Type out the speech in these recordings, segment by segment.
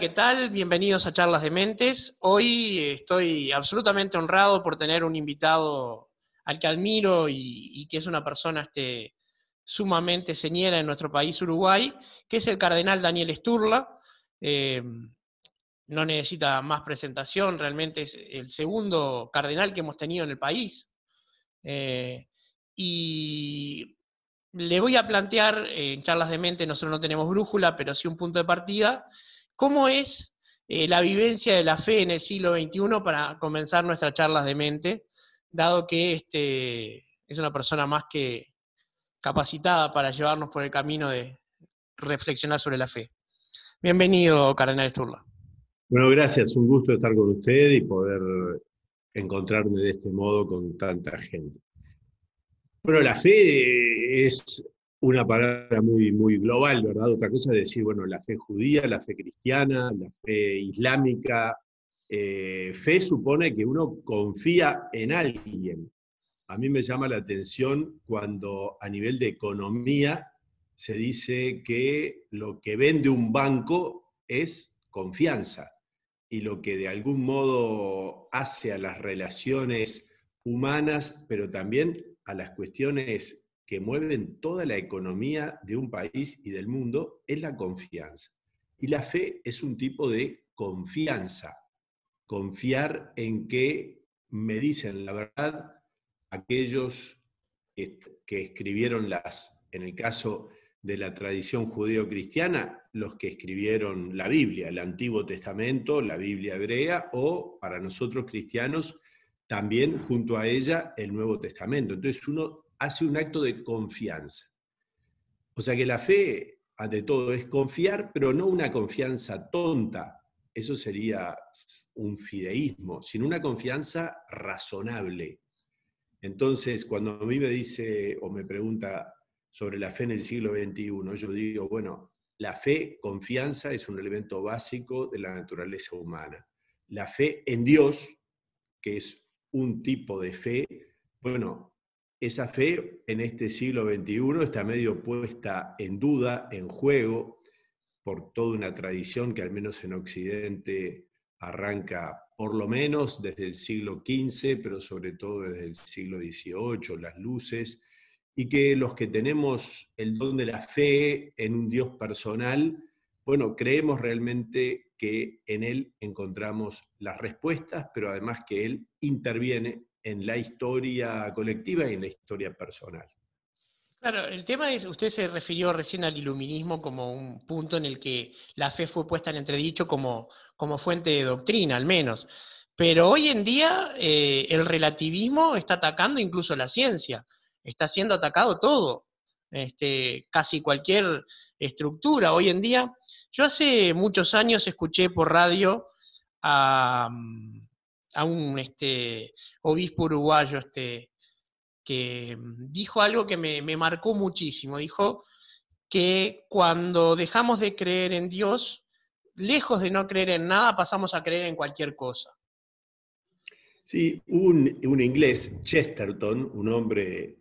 ¿qué tal? Bienvenidos a Charlas de Mentes. Hoy estoy absolutamente honrado por tener un invitado al que admiro y, que es una persona este, sumamente señera en nuestro país, Uruguay, que es el cardenal Daniel Sturla. Eh, no necesita más presentación, realmente es el segundo cardenal que hemos tenido en el país. Eh, y le voy a plantear en charlas de mente, nosotros no tenemos brújula, pero sí un punto de partida, cómo es eh, la vivencia de la fe en el siglo XXI para comenzar nuestras charlas de mente, dado que este, es una persona más que capacitada para llevarnos por el camino de reflexionar sobre la fe. Bienvenido, Cardenal Sturla. Bueno, gracias, un gusto estar con usted y poder encontrarme de este modo con tanta gente. Bueno, la fe es una palabra muy, muy global, ¿verdad? Otra cosa es decir, bueno, la fe judía, la fe cristiana, la fe islámica. Eh, fe supone que uno confía en alguien. A mí me llama la atención cuando a nivel de economía se dice que lo que vende un banco es confianza y lo que de algún modo hace a las relaciones humanas, pero también a las cuestiones que mueven toda la economía de un país y del mundo es la confianza. Y la fe es un tipo de confianza, confiar en que me dicen la verdad aquellos que escribieron las, en el caso de la tradición judeo-cristiana, los que escribieron la Biblia, el Antiguo Testamento, la Biblia hebrea, o para nosotros cristianos, también junto a ella el Nuevo Testamento. Entonces uno hace un acto de confianza. O sea que la fe, ante todo, es confiar, pero no una confianza tonta, eso sería un fideísmo, sino una confianza razonable. Entonces, cuando a mí me dice o me pregunta sobre la fe en el siglo XXI, yo digo, bueno, la fe, confianza, es un elemento básico de la naturaleza humana. La fe en Dios, que es un tipo de fe, bueno, esa fe en este siglo XXI está medio puesta en duda, en juego, por toda una tradición que al menos en Occidente arranca por lo menos desde el siglo XV, pero sobre todo desde el siglo XVIII, las luces, y que los que tenemos el don de la fe en un Dios personal, bueno, creemos realmente que en Él encontramos las respuestas, pero además que Él interviene en la historia colectiva y en la historia personal. Claro, el tema es, usted se refirió recién al iluminismo como un punto en el que la fe fue puesta en entredicho como, como fuente de doctrina, al menos. Pero hoy en día eh, el relativismo está atacando incluso la ciencia, está siendo atacado todo, este, casi cualquier estructura. Hoy en día yo hace muchos años escuché por radio a, un este, obispo uruguayo este, que dijo algo que me, marcó muchísimo. Dijo que cuando dejamos de creer en Dios, lejos de no creer en nada, pasamos a creer en cualquier cosa. Sí, un, un inglés, Chesterton, un hombre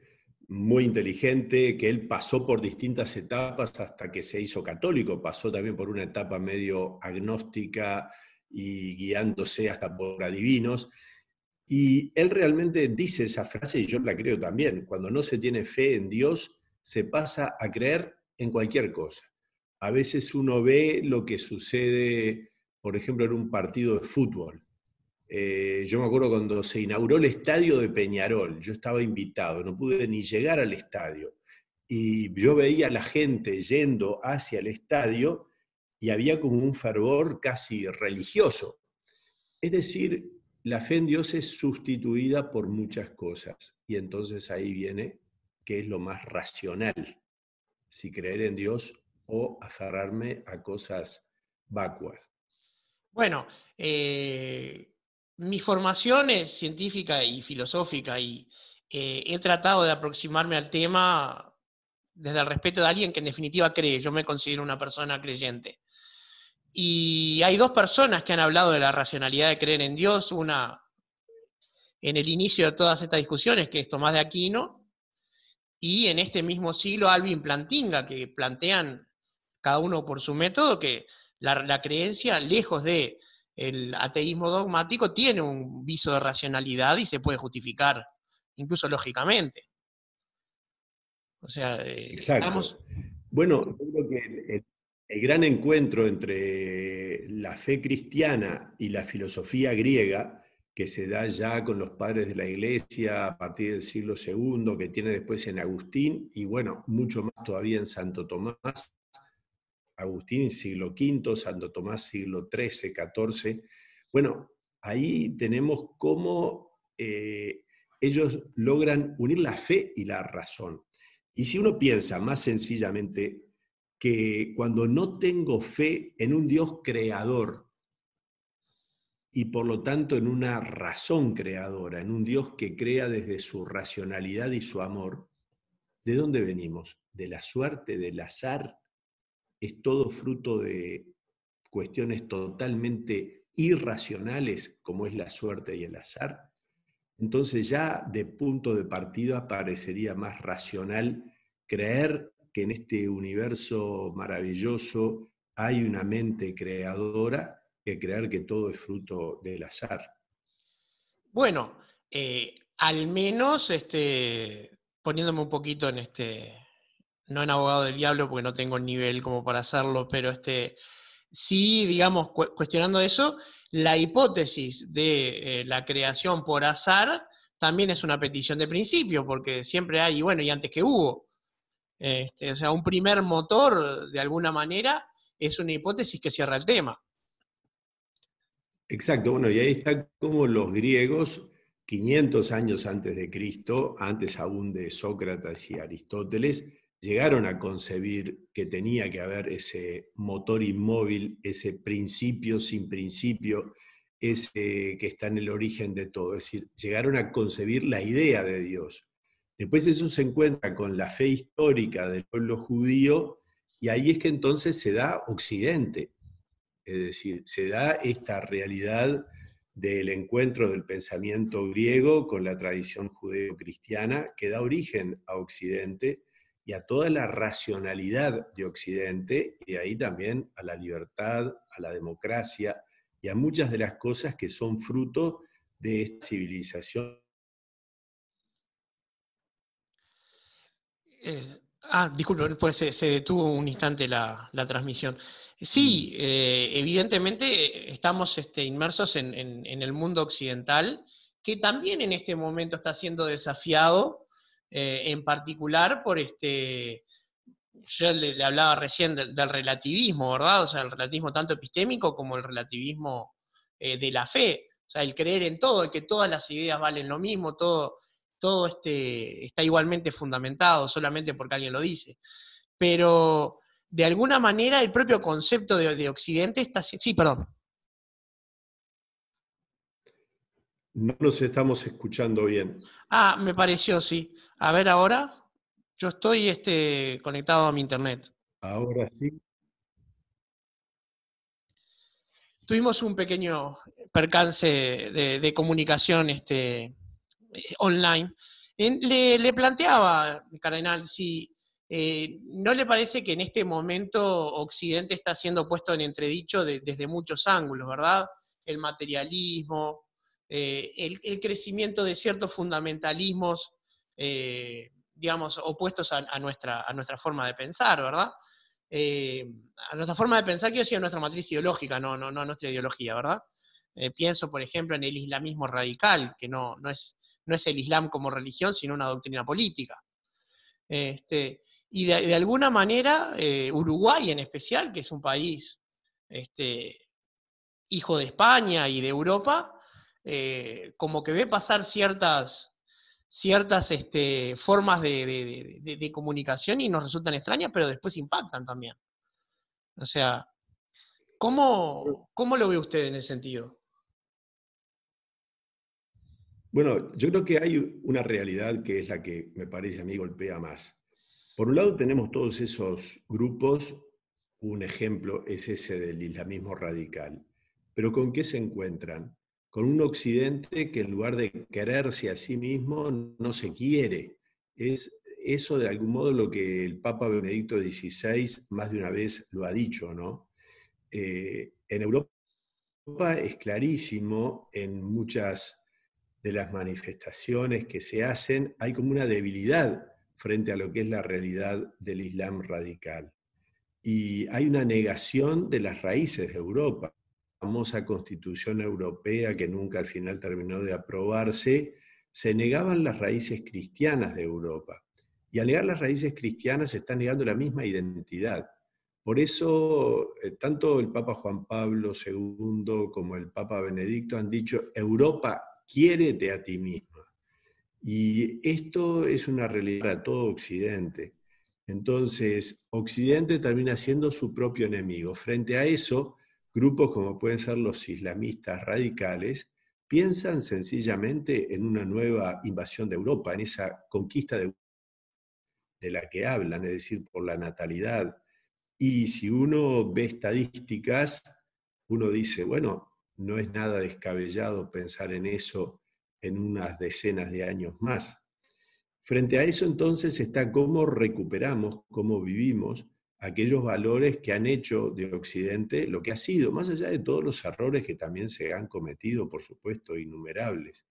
muy inteligente, que él pasó por distintas etapas hasta que se hizo católico, pasó también por una etapa medio agnóstica y guiándose hasta por adivinos. Y él realmente dice esa frase, y yo la creo también, cuando no se tiene fe en Dios, se pasa a creer en cualquier cosa. A veces uno ve lo que sucede, por ejemplo, en un partido de fútbol eh, yo me acuerdo cuando se inauguró el estadio de Peñarol, yo estaba invitado, no pude ni llegar al estadio. Y yo veía a la gente yendo hacia el estadio y había como un fervor casi religioso. Es decir, la fe en Dios es sustituida por muchas cosas. Y entonces ahí viene qué es lo más racional, si creer en Dios o aferrarme a cosas vacuas. Bueno, eh, mi formación es científica y filosófica y eh, he tratado de aproximarme al tema desde el respeto de alguien que en definitiva cree. Yo me considero una persona creyente. Y hay dos personas que han hablado de la racionalidad de creer en Dios, una en el inicio de todas estas discusiones, que es Tomás de Aquino, y en este mismo siglo Alvin Plantinga, que plantean cada uno por su método que la, creencia, lejos de el ateísmo dogmático, tiene un viso de racionalidad y se puede justificar, incluso lógicamente. O sea, eh, Exacto. Bueno, yo creo que el gran encuentro entre la fe cristiana y la filosofía griega, que se da ya con los padres de la iglesia a partir del siglo II, que tiene después en Agustín, y bueno, mucho más todavía en Santo Tomás, Agustín siglo V, Santo Tomás siglo XIII, XIV. Bueno, ahí tenemos cómo eh, ellos logran unir la fe y la razón. Y si uno piensa más sencillamente, que cuando no tengo fe en un Dios creador y por lo tanto en una razón creadora, en un Dios que crea desde su racionalidad y su amor, ¿de dónde venimos? ¿De la suerte, del azar? ¿Es todo fruto de cuestiones totalmente irracionales como es la suerte y el azar? Entonces ya de punto de partida parecería más racional creer que en este universo maravilloso hay una mente creadora que creer que todo es fruto del azar. Bueno, eh, al menos este, poniéndome un poquito en este, no en abogado del diablo porque no tengo el nivel como para hacerlo, pero este, sí, digamos, cuestionando eso, la hipótesis de eh, la creación por azar también es una petición de principio, porque siempre hay, bueno, y antes que hubo. Este, o sea, un primer motor, de alguna manera, es una hipótesis que cierra el tema. Exacto, bueno, y ahí está como los griegos, 500 años antes de Cristo, antes aún de Sócrates y Aristóteles, llegaron a concebir que tenía que haber ese motor inmóvil, ese principio sin principio, ese que está en el origen de todo. Es decir, llegaron a concebir la idea de Dios. Después eso se encuentra con la fe histórica del pueblo judío y ahí es que entonces se da Occidente. Es decir, se da esta realidad del encuentro del pensamiento griego con la tradición judeo-cristiana que da origen a Occidente y a toda la racionalidad de Occidente y ahí también a la libertad, a la democracia y a muchas de las cosas que son fruto de esta civilización Eh, ah, disculpe, pues se, detuvo un instante la, transmisión. Sí, mm. eh, evidentemente eh, estamos este, inmersos en, el mundo occidental, que también en este momento está siendo desafiado, en particular por este. Yo le, hablaba recién del, relativismo, ¿verdad? O sea, el relativismo tanto epistémico como el relativismo de la fe. O sea, el creer en todo, que todas las ideas valen lo mismo, todo todo este, está igualmente fundamentado solamente porque alguien lo dice. Pero de alguna manera el propio concepto de, Occidente está... Sí, perdón. No nos estamos escuchando bien. Ah, me pareció, sí. A ver ahora. Yo estoy este, conectado a mi internet. Ahora sí. Tuvimos un pequeño percance de, de comunicación este, eh, online, le, planteaba, Cardenal, si eh, no le parece que en este momento Occidente está siendo puesto en entredicho desde muchos ángulos, ¿verdad? El materialismo, eh, el, crecimiento de ciertos fundamentalismos, digamos, opuestos a, nuestra, a nuestra forma de pensar, ¿verdad? a nuestra forma de pensar, quiero decir, a nuestra matriz ideológica, no, no, no a nuestra ideología, ¿verdad? Pienso, por ejemplo, en el islamismo radical, que no, no es no es el Islam como religión, sino una doctrina política. Este, y de, alguna manera, eh, Uruguay en especial, que es un país este, hijo de España y de Europa, eh, como que ve pasar ciertas, ciertas este, formas de, comunicación y nos resultan extrañas, pero después impactan también. O sea, ¿cómo, cómo lo ve usted en ese sentido? Bueno, yo creo que hay una realidad que es la que me parece a mí golpea más. Por un lado tenemos todos esos grupos, un ejemplo es ese del islamismo radical, pero ¿con qué se encuentran? Con un occidente que en lugar de quererse a sí mismo no se quiere. Es eso de algún modo lo que el Papa Benedicto XVI más de una vez lo ha dicho, ¿no? eh, en Europa es clarísimo, en muchas de las manifestaciones que se hacen, hay como una debilidad frente a lo que es la realidad del Islam radical. Y hay una negación de las raíces de Europa. La famosa constitución europea que nunca al final terminó de aprobarse, se negaban las raíces cristianas de Europa. Y al negar las raíces cristianas se está negando la misma identidad. Por eso, eh, tanto el Papa Juan Pablo II como el Papa Benedicto han dicho, Europa, quiérete a ti misma. Y esto es una realidad para todo Occidente. Entonces, Occidente termina siendo su propio enemigo. Frente a eso, grupos como pueden ser los islamistas radicales piensan sencillamente en una nueva invasión de Europa, en esa conquista de, de la que hablan, es decir, por la natalidad, y si uno ve estadísticas, uno dice, bueno, no es nada descabellado pensar en eso en unas decenas de años más. Frente a eso entonces está cómo recuperamos, cómo vivimos aquellos valores que han hecho de Occidente lo que ha sido, más allá de todos los errores que también se han cometido, por supuesto, innumerables.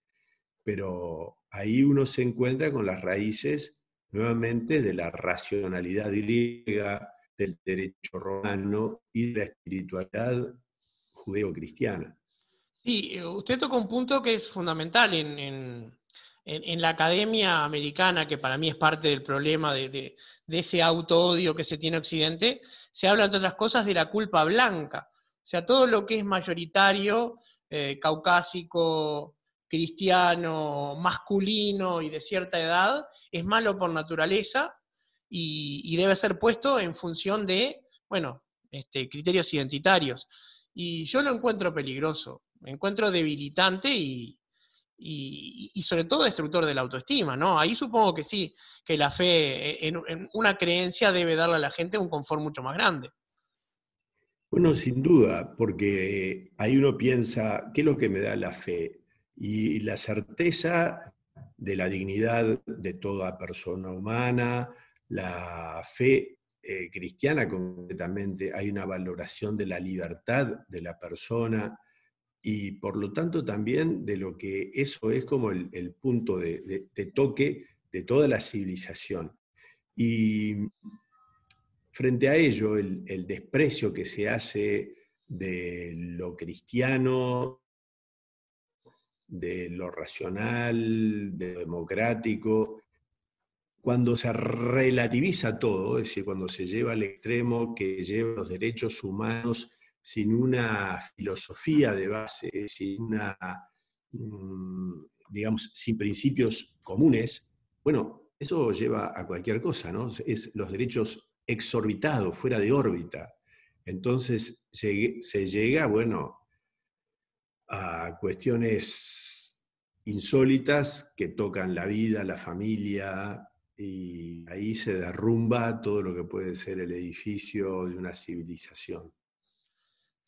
Pero ahí uno se encuentra con las raíces nuevamente de la racionalidad griega, del derecho romano y de la espiritualidad judeo-cristiana. Sí, eh, usted toca un punto que es fundamental en, la academia americana, que para mí es parte del problema de, ese auto-odio que se tiene Occidente, se habla, entre otras cosas, de la culpa blanca. O sea, todo lo que es mayoritario, eh, caucásico, cristiano, masculino y de cierta edad, es malo por naturaleza y, debe ser puesto en función de, bueno, este, criterios identitarios. Y yo lo encuentro peligroso, me encuentro debilitante y, sobre todo destructor de la autoestima, ¿no? Ahí supongo que sí, que la fe en, una creencia debe darle a la gente un confort mucho más grande. Bueno, sin duda, porque ahí uno piensa, ¿qué es lo que me da la fe? Y la certeza de la dignidad de toda persona humana, la fe eh, cristiana concretamente, hay una valoración de la libertad de la persona y por lo tanto también de lo que eso es como el, punto de, toque de toda la civilización. Y frente a ello, el, el desprecio que se hace de lo cristiano, de lo racional, de lo democrático, cuando se relativiza todo, es decir, cuando se lleva al extremo que lleva los derechos humanos sin una filosofía de base, sin una, mm, digamos, sin principios comunes, bueno, eso lleva a cualquier cosa, ¿no? Es los derechos exorbitados, fuera de órbita. Entonces se llega, bueno, a cuestiones insólitas que tocan la vida, la familia, y ahí se derrumba todo lo que puede ser el edificio de una civilización.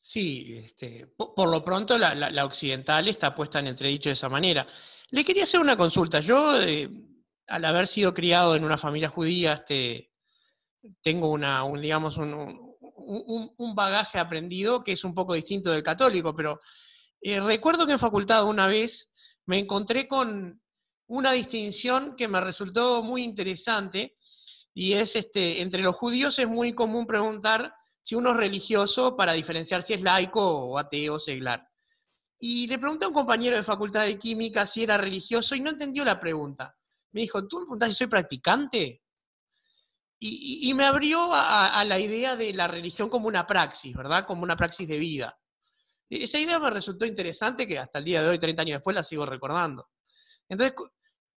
Sí, este, por, lo pronto la, occidental está puesta en entredicho de esa manera. Le quería hacer una consulta. Yo, eh, al haber sido criado en una familia judía, este, tengo una, un, digamos, un, bagaje aprendido que es un poco distinto del católico, pero eh, recuerdo que en facultad una vez me encontré con, una distinción que me resultó muy interesante y es este, entre los judíos es muy común preguntar si uno es religioso para diferenciar si es laico o ateo seglar. Y le pregunté a un compañero de facultad de química si era religioso y no entendió la pregunta. Me dijo, ¿tú me preguntas si soy practicante? Y, me abrió a, a, la idea de la religión como una praxis, ¿verdad? Como una praxis de vida. E, esa idea me resultó interesante que hasta el día de hoy, 30 años después, la sigo recordando. Entonces,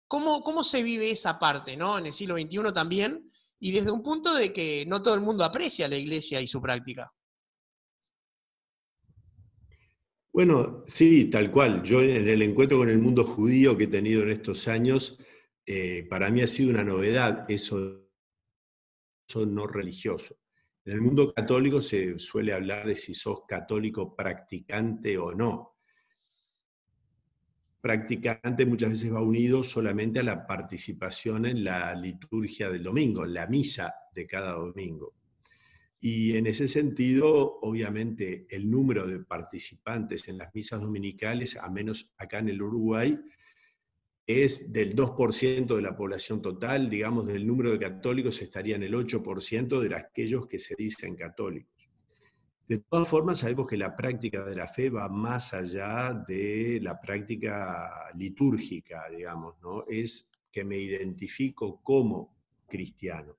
¿cómo, cómo se vive esa parte, ¿no? En el siglo XXI también, y desde un punto de que no todo el mundo aprecia la iglesia y su práctica. Bueno, sí, tal cual. Yo en el encuentro con el mundo judío que he tenido en estos años, eh, para mí ha sido una novedad eso, eso no religioso. En el mundo católico se suele hablar de si sos católico practicante o no practicante muchas veces va unido solamente a la participación en la liturgia del domingo, la misa de cada domingo. Y en ese sentido, obviamente, el número de participantes en las misas dominicales, a menos acá en el Uruguay, es del 2% de la población total, digamos, del número de católicos estaría en el 8% de aquellos que se dicen católicos. De todas formas, sabemos que la práctica de la fe va más allá de la práctica litúrgica, digamos, ¿no? Es que me identifico como cristiano.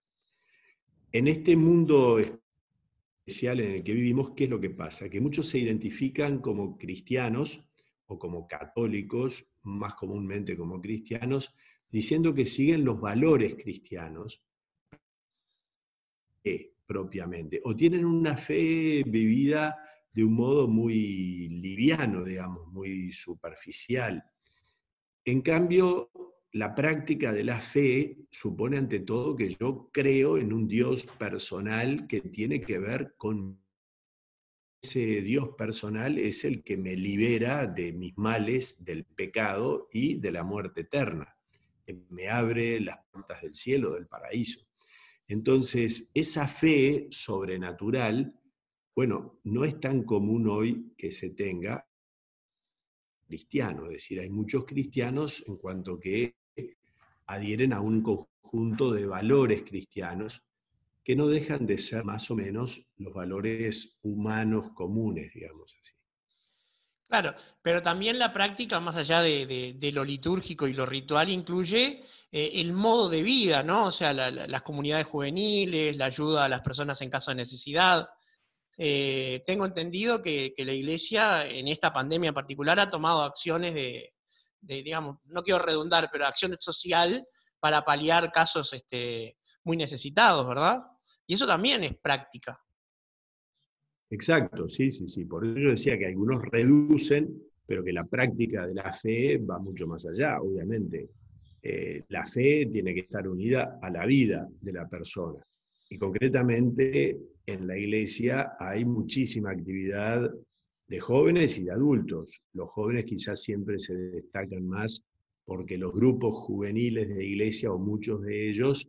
En este mundo especial en el que vivimos, ¿qué es lo que pasa? Que muchos se identifican como cristianos o como católicos, más comúnmente como cristianos, diciendo que siguen los valores cristianos propiamente, o tienen una fe vivida de un modo muy liviano, digamos, muy superficial. En cambio, la práctica de la fe supone ante todo que yo creo en un Dios personal que tiene que ver con ese Dios personal es el que me libera de mis males, del pecado y de la muerte eterna. Me abre las puertas del cielo, del paraíso. Entonces, esa fe sobrenatural, bueno, no es tan común hoy que se tenga cristiano, es decir, hay muchos cristianos en cuanto que adhieren a un conjunto de valores cristianos que no dejan de ser más o menos los valores humanos comunes, digamos así. Claro, pero también la práctica, más allá de, lo litúrgico y lo ritual, incluye eh, el modo de vida, ¿no? O sea, las comunidades juveniles, la ayuda a las personas en caso de necesidad. Eh, tengo entendido que, la Iglesia, en esta pandemia en particular, ha tomado acciones de, digamos, no quiero redundar, pero acciones social para paliar casos este, muy necesitados, ¿verdad? Y eso también es práctica. Exacto, sí, sí, sí. Por eso yo decía que algunos reducen, pero que la práctica de la fe va mucho más allá, obviamente. Eh, la fe tiene que estar unida a la vida de la persona. Y concretamente en la iglesia hay muchísima actividad de jóvenes y de adultos. Los jóvenes quizás siempre se destacan más porque los grupos juveniles de iglesia o muchos de ellos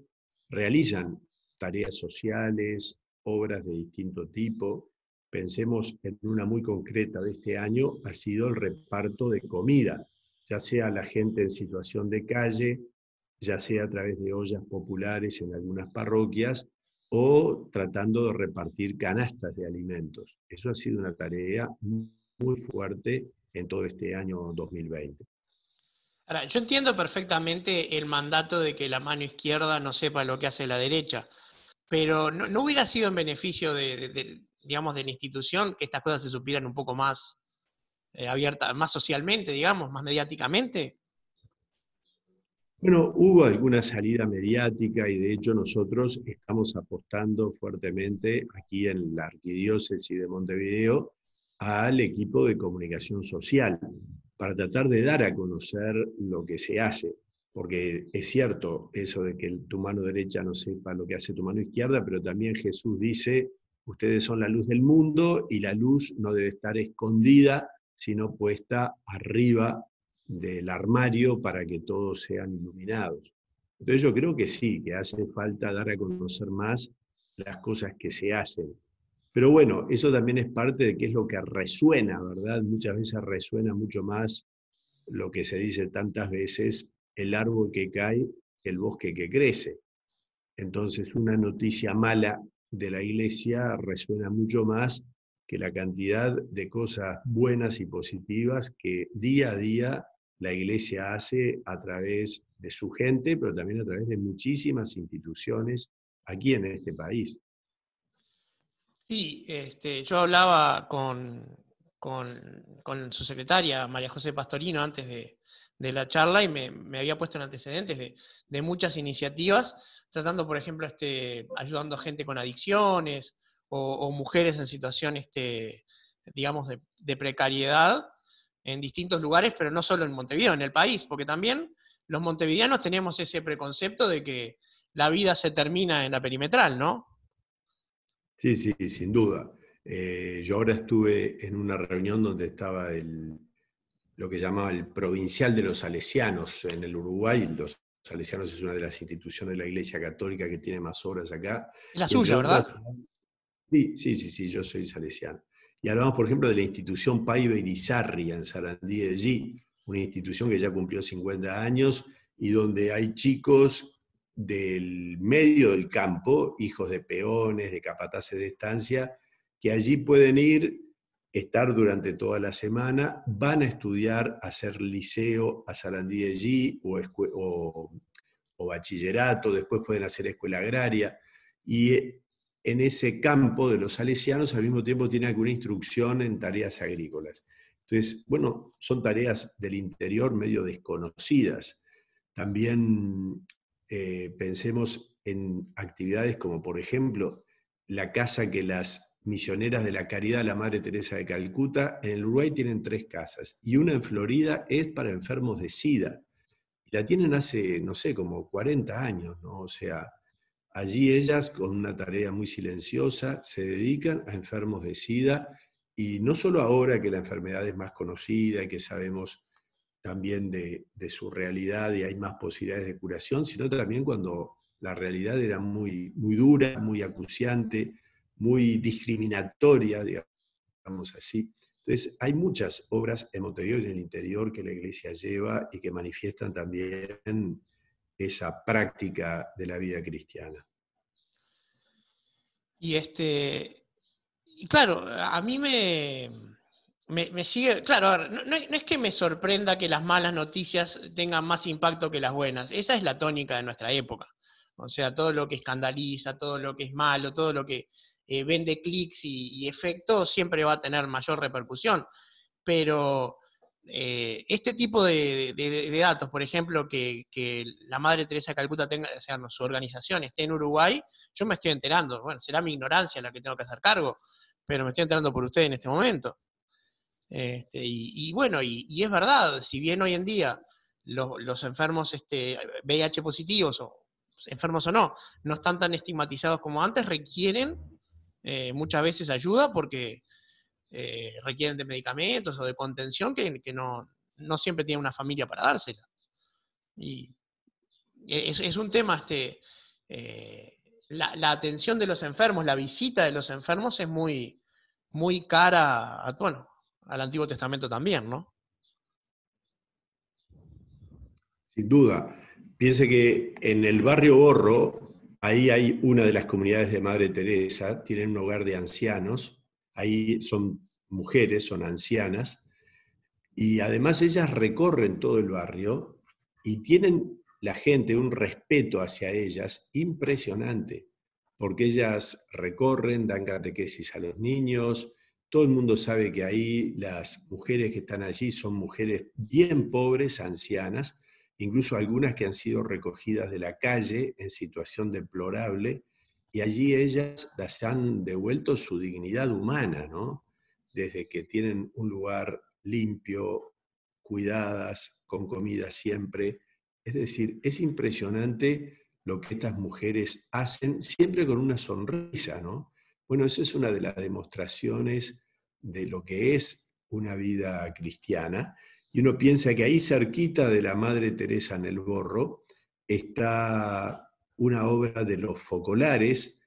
realizan tareas sociales, obras de distinto tipo. Pensemos en una muy concreta de este año, ha sido el reparto de comida, ya sea la gente en situación de calle, ya sea a través de ollas populares en algunas parroquias o tratando de repartir canastas de alimentos. Eso ha sido una tarea muy fuerte en todo este año 2020. Ahora, yo entiendo perfectamente el mandato de que la mano izquierda no sepa lo que hace la derecha, pero ¿no, hubiera sido en beneficio de, digamos, de la institución que estas cosas se supieran un poco más eh, abiertas, más socialmente, digamos, más mediáticamente? Bueno, hubo alguna salida mediática y de hecho nosotros estamos apostando fuertemente aquí en la Arquidiócesis de Montevideo al equipo de comunicación social para tratar de dar a conocer lo que se hace porque es cierto eso de que tu mano derecha no sepa lo que hace tu mano izquierda, pero también Jesús dice, ustedes son la luz del mundo y la luz no debe estar escondida, sino puesta arriba del armario para que todos sean iluminados. Entonces yo creo que sí, que hace falta dar a conocer más las cosas que se hacen. Pero bueno, eso también es parte de qué es lo que resuena, ¿verdad? Muchas veces resuena mucho más lo que se dice tantas veces, el árbol que cae, el bosque que crece. Entonces, una noticia mala de la iglesia resuena mucho más que la cantidad de cosas buenas y positivas que día a día la iglesia hace a través de su gente, pero también a través de muchísimas instituciones aquí en este país. Sí, este, yo hablaba con, con su secretaria, María José Pastorino, antes de, de la charla y me, había puesto en antecedentes de, muchas iniciativas, tratando, por ejemplo, este, ayudando a gente con adicciones o, mujeres en situación, este, digamos, de, precariedad en distintos lugares, pero no solo en Montevideo, en el país, porque también los montevideanos tenemos ese preconcepto de que la vida se termina en la perimetral, ¿no? Sí, sí, sin duda. Eh, yo ahora estuve en una reunión donde estaba el lo que llamaba el provincial de los salesianos en el Uruguay. Los salesianos es una de las instituciones de la Iglesia Católica que tiene más obras acá. Es la suya, ¿verdad? Sí, sí, sí, sí, yo soy salesiano. Y hablamos, por ejemplo, de la institución Paiva Irizarri en Sarandí de G, una institución que ya cumplió 50 años y donde hay chicos del medio del campo, hijos de peones, de capataces de estancia, que allí pueden ir, estar durante toda la semana, van a estudiar, hacer liceo a Sarandí de G o, o bachillerato, después pueden hacer escuela agraria. Y en ese campo de los salesianos al mismo tiempo tiene alguna instrucción en tareas agrícolas. Entonces, bueno, son tareas del interior medio desconocidas. También eh, pensemos en actividades como, por ejemplo, la casa que las misioneras de la caridad, la Madre Teresa de Calcuta, en el Uruguay tienen tres casas y una en Florida es para enfermos de SIDA. La tienen hace, no sé, como 40 años, ¿no? O sea, allí ellas, con una tarea muy silenciosa, se dedican a enfermos de SIDA y no solo ahora que la enfermedad es más conocida y que sabemos también de, su realidad y hay más posibilidades de curación, sino también cuando la realidad era muy, muy dura, muy acuciante, muy discriminatoria, digamos así. Entonces, hay muchas obras en en el interior que la Iglesia lleva y que manifiestan también esa práctica de la vida cristiana. Y este, y claro, a mí me, me, sigue, claro, no, es que me sorprenda que las malas noticias tengan más impacto que las buenas, esa es la tónica de nuestra época. O sea, todo lo que escandaliza, todo lo que es malo, todo lo que eh, vende clics y, efectos siempre va a tener mayor repercusión. Pero eh, este tipo de, datos, por ejemplo, que, la Madre Teresa Calcuta tenga, o sea, su organización esté en Uruguay, yo me estoy enterando. Bueno, será mi ignorancia la que tengo que hacer cargo, pero me estoy enterando por usted en este momento. Este, y, bueno, y, es verdad, si bien hoy en día los, enfermos este, VIH positivos, o enfermos o no, no están tan estigmatizados como antes, requieren eh, muchas veces ayuda porque eh, requieren de medicamentos o de contención que, no, siempre tiene una familia para dársela. Y es, un tema, este, eh, la, atención de los enfermos, la visita de los enfermos es muy, muy cara, bueno, al Antiguo Testamento también, ¿no? Sin duda. Piense que en el barrio Borro, ahí hay una de las comunidades de Madre Teresa, tienen un hogar de ancianos, ahí son mujeres, son ancianas, y además ellas recorren todo el barrio y tienen la gente un respeto hacia ellas impresionante, porque ellas recorren, dan catequesis a los niños, todo el mundo sabe que ahí las mujeres que están allí son mujeres bien pobres, ancianas, incluso algunas que han sido recogidas de la calle en situación deplorable, y allí ellas las han devuelto su dignidad humana, ¿no? Desde que tienen un lugar limpio, cuidadas, con comida siempre. Es decir, es impresionante lo que estas mujeres hacen, siempre con una sonrisa, ¿no? Bueno, eso es una de las demostraciones de lo que es una vida cristiana. Y uno piensa que ahí cerquita de la Madre Teresa en el Borro está una obra de los focolares,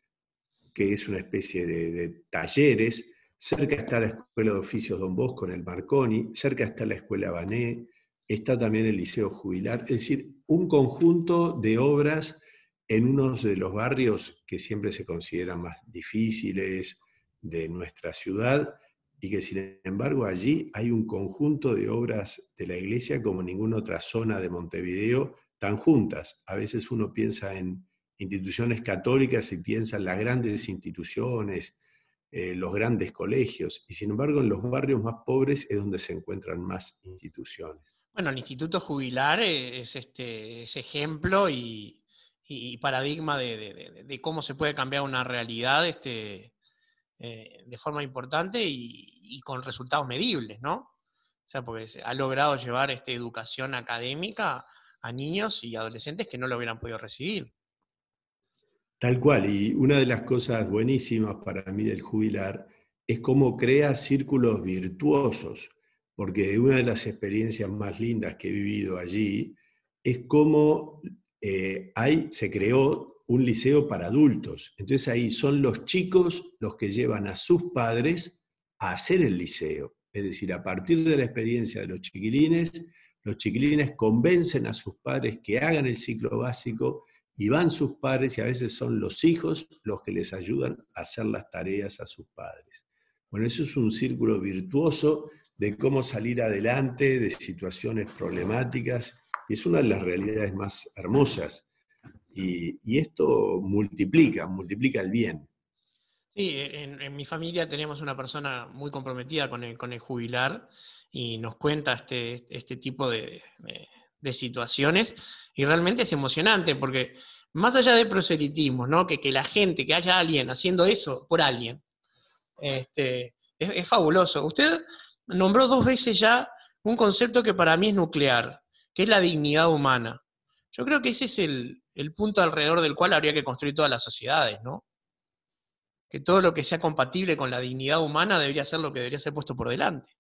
que es una especie de, talleres. Cerca está la Escuela de Oficios Don Bosco en el Marconi, cerca está la Escuela Bané, está también el Liceo Jubilar, es decir, un conjunto de obras en uno de los barrios que siempre se consideran más difíciles de nuestra ciudad y que sin embargo allí hay un conjunto de obras de la iglesia como ninguna otra zona de Montevideo tan juntas. A veces uno piensa en instituciones católicas y piensa en las grandes instituciones, eh, los grandes colegios, y sin embargo en los barrios más pobres es donde se encuentran más instituciones. Bueno, el Instituto Jubilar es este es ejemplo y, y paradigma de, cómo se puede cambiar una realidad este, eh, de forma importante y, con resultados medibles, ¿no? O sea, porque ha logrado llevar esta educación académica a niños y adolescentes que no lo hubieran podido recibir. Tal cual, y una de las cosas buenísimas para mí del jubilar es cómo crea círculos virtuosos, porque una de las experiencias más lindas que he vivido allí es cómo eh, se creó un liceo para adultos. Entonces ahí son los chicos los que llevan a sus padres a hacer el liceo. Es decir, a partir de la experiencia de los chiquilines, los chiquilines convencen a sus padres que hagan el ciclo básico y van sus padres y a veces son los hijos los que les ayudan a hacer las tareas a sus padres. Bueno, eso es un círculo virtuoso de cómo salir adelante de situaciones problemáticas y es una de las realidades más hermosas. Y, esto multiplica, multiplica el bien. Sí, en, mi familia tenemos una persona muy comprometida con el, con el jubilar y nos cuenta este, este tipo de, situaciones y realmente es emocionante porque más allá de proselitismo, ¿no? que, que la gente, que haya alguien haciendo eso por alguien, este, es, fabuloso. Usted nombró dos veces ya un concepto que para mí es nuclear, que es la dignidad humana. Yo creo que ese es el, el punto alrededor del cual habría que construir todas las sociedades, ¿no? que todo lo que sea compatible con la dignidad humana debería ser lo que debería ser puesto por delante.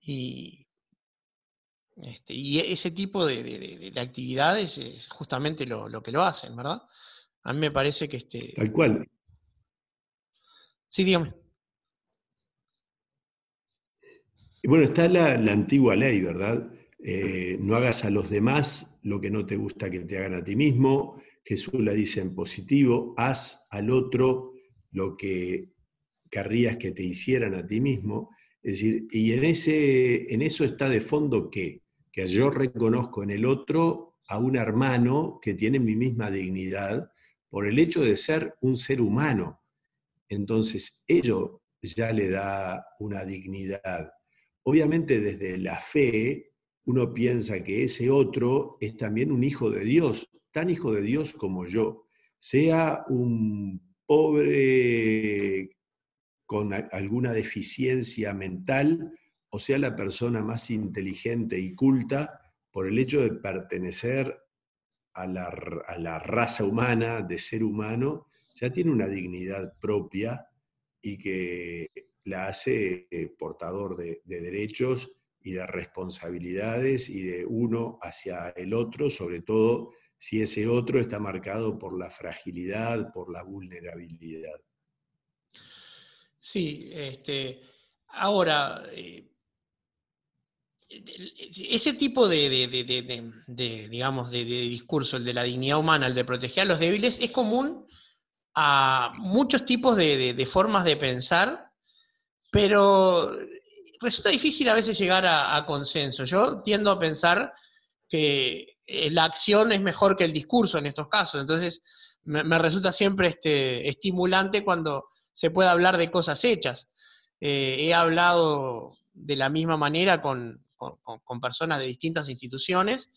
Y, este, y ese tipo de, actividades es justamente lo, que lo hacen, ¿verdad? A mí me parece que este... Tal cual. Sí, dígame. Y bueno, está la, antigua ley, ¿verdad? Eh, no hagas a los demás lo que no te gusta que te hagan a ti mismo, Jesús la dice en positivo, haz al otro lo que querrías que te hicieran a ti mismo. Es decir, y en, ese, en eso está de fondo que, que yo reconozco en el otro a un hermano que tiene mi misma dignidad por el hecho de ser un ser humano. Entonces, ello ya le da una dignidad. Obviamente desde la fe uno piensa que ese otro es también un hijo de Dios, tan hijo de Dios como yo, sea un pobre con alguna deficiencia mental o sea la persona más inteligente y culta por el hecho de pertenecer a la, raza humana, de ser humano, ya tiene una dignidad propia y que la hace eh, portador de derechos y de responsabilidades y de uno hacia el otro, sobre todo si ese otro está marcado por la fragilidad, por la vulnerabilidad. Sí, este, ahora, eh, ese tipo de, digamos, de, discurso, el de la dignidad humana, el de proteger a los débiles, es común a muchos tipos de, formas de pensar, pero resulta difícil a veces llegar a, a consenso. Yo tiendo a pensar que eh, la acción es mejor que el discurso en estos casos. Entonces, me, resulta siempre este, estimulante cuando se puede hablar de cosas hechas. Eh, he hablado de la misma manera con, personas de distintas instituciones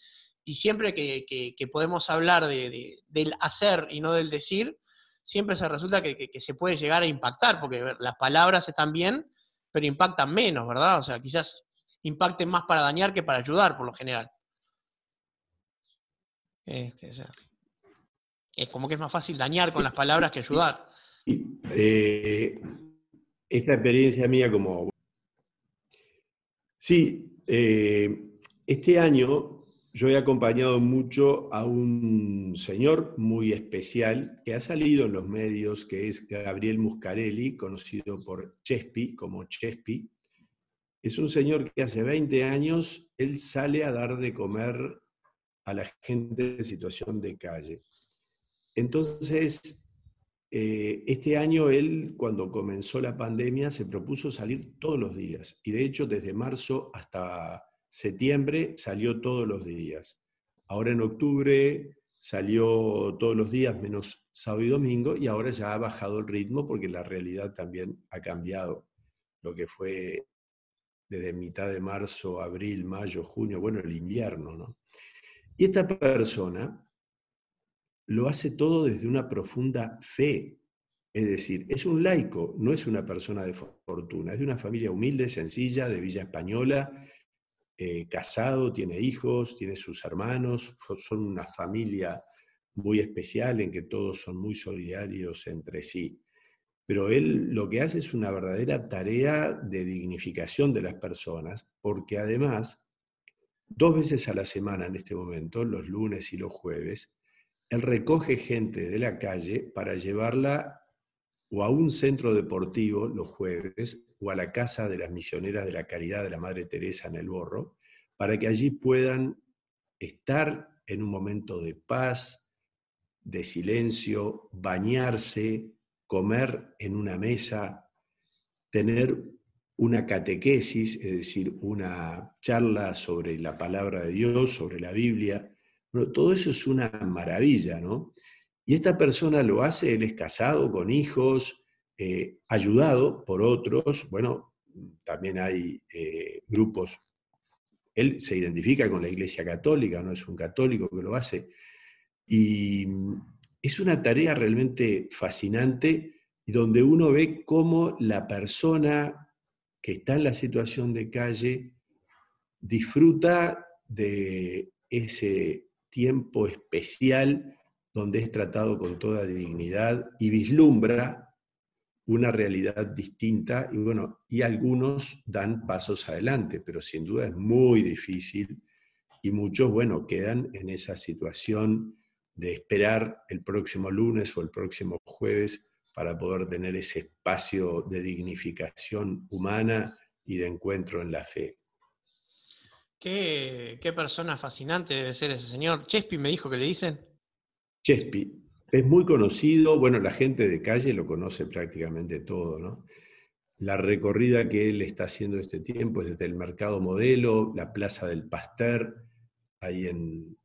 y siempre que, podemos hablar del hacer y no del decir, siempre se resulta que, se puede llegar a impactar, porque las palabras están bien, pero impactan menos, ¿verdad? O sea, quizás impacten más para dañar que para ayudar, por lo general. Este, es como que es más fácil dañar con las palabras que ayudar. Eh, esta experiencia mía como... Sí, eh, este año yo he acompañado mucho a un señor muy especial que ha salido en los medios, que es Gabriel Muscarelli, conocido por Chespi, como Chespi. Es un señor que hace 20 años él sale a dar de comer a la gente en situación de calle. Entonces, eh, este año él, cuando comenzó la pandemia, se propuso salir todos los días. Y de hecho, desde marzo hasta septiembre salió todos los días. Ahora en octubre salió todos los días menos sábado y domingo y ahora ya ha bajado el ritmo porque la realidad también ha cambiado. Lo que fue desde mitad de marzo, abril, mayo, junio, bueno, el invierno, ¿no? Y esta persona lo hace todo desde una profunda fe. Es decir, es un laico, no es una persona de fortuna, es de una familia humilde, sencilla, de Villa Española, eh, casado, tiene hijos, tiene sus hermanos, son una familia muy especial en que todos son muy solidarios entre sí. Pero él lo que hace es una verdadera tarea de dignificación de las personas, porque además dos veces a la semana en este momento, los lunes y los jueves, él recoge gente de la calle para llevarla o a un centro deportivo los jueves o a la casa de las misioneras de la caridad de la Madre Teresa en el Borro, para que allí puedan estar en un momento de paz, de silencio, bañarse, comer en una mesa, tener una catequesis, es decir, una charla sobre la palabra de Dios, sobre la Biblia. Bueno, todo eso es una maravilla, ¿no? Y esta persona lo hace, él es casado, con hijos, eh, ayudado por otros. Bueno, también hay eh, grupos. Él se identifica con la Iglesia Católica, no es un católico que lo hace. Y es una tarea realmente fascinante y donde uno ve cómo la persona que está en la situación de calle disfruta de ese tiempo especial donde es tratado con toda dignidad y vislumbra una realidad distinta y bueno, y algunos dan pasos adelante, pero sin duda es muy difícil y muchos, bueno, quedan en esa situación de esperar el próximo lunes o el próximo jueves para poder tener ese espacio de dignificación humana y de encuentro en la fe. Qué, qué persona fascinante debe ser ese señor. Chespi me dijo que le dicen. Chespi. Es muy conocido, bueno, la gente de calle lo conoce prácticamente todo, ¿no? La recorrida que él está haciendo este tiempo es desde el Mercado Modelo, la Plaza del Pasteur, ahí en,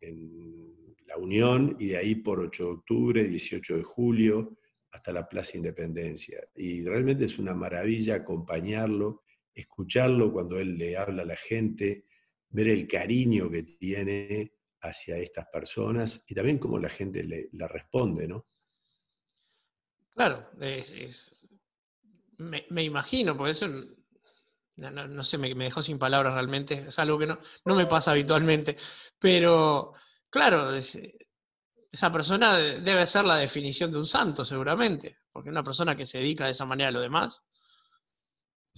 en La Unión, y de ahí por 8 de octubre, 18 de julio, hasta la Plaza Independencia. Y realmente es una maravilla acompañarlo, escucharlo cuando él le habla a la gente, ver el cariño que tiene hacia estas personas y también cómo la gente le, responde, ¿no? Claro, me, imagino, porque eso, no, sé, me, dejó sin palabras realmente, es algo que no, no me pasa habitualmente, pero claro, esa persona debe ser la definición de un santo seguramente, porque una persona que se dedica de esa manera a lo demás,